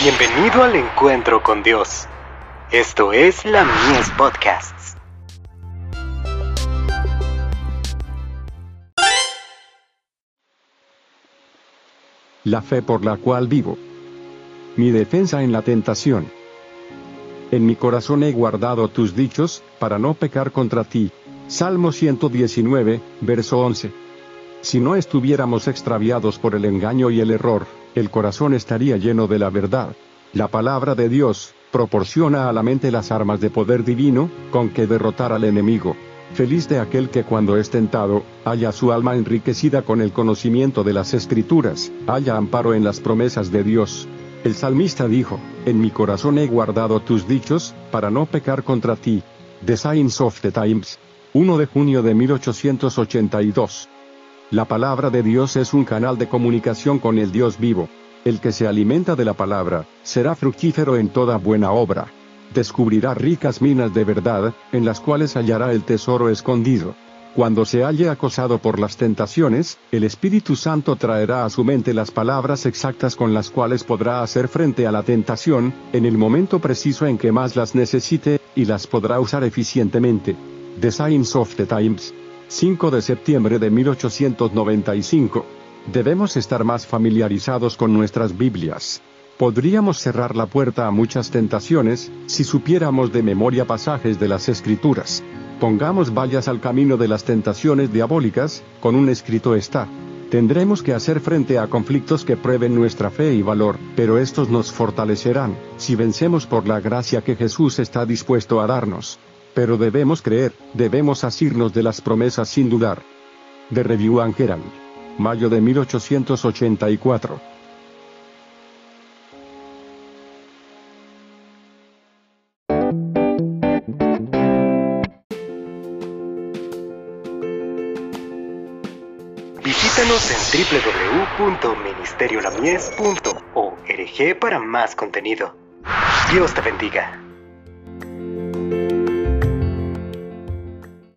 Bienvenido al encuentro con Dios. Esto es la Mies Podcasts. La fe por la cual vivo. Mi defensa en la tentación. En mi corazón he guardado tus dichos, para no pecar contra ti. Salmo 119, verso 11. Si no estuviéramos extraviados por el engaño y el error, el corazón estaría lleno de la verdad. La palabra de Dios proporciona a la mente las armas de poder divino, con que derrotar al enemigo. Feliz de aquel que cuando es tentado, haya su alma enriquecida con el conocimiento de las escrituras, haya amparo en las promesas de Dios. El salmista dijo, En mi corazón he guardado tus dichos, para no pecar contra ti. The Signs of the Times. 1 de junio de 1882. La palabra de Dios es un canal de comunicación con el Dios vivo. El que se alimenta de la palabra, será fructífero en toda buena obra. Descubrirá ricas minas de verdad, en las cuales hallará el tesoro escondido. Cuando se halle acosado por las tentaciones, el Espíritu Santo traerá a su mente las palabras exactas con las cuales podrá hacer frente a la tentación, en el momento preciso en que más las necesite, y las podrá usar eficientemente. The Signs of the Times 5 de septiembre de 1895. Debemos estar más familiarizados con nuestras Biblias. Podríamos cerrar la puerta a muchas tentaciones, si supiéramos de memoria pasajes de las Escrituras. Pongamos vallas al camino de las tentaciones diabólicas, con un escrito está. Tendremos que hacer frente a conflictos que prueben nuestra fe y valor, pero estos nos fortalecerán, si vencemos por la gracia que Jesús está dispuesto a darnos. Pero debemos creer, debemos asirnos de las promesas sin dudar. De Review and Herald. Mayo de 1884. Visítanos en www.ministeriolamies.org para más contenido. Dios te bendiga.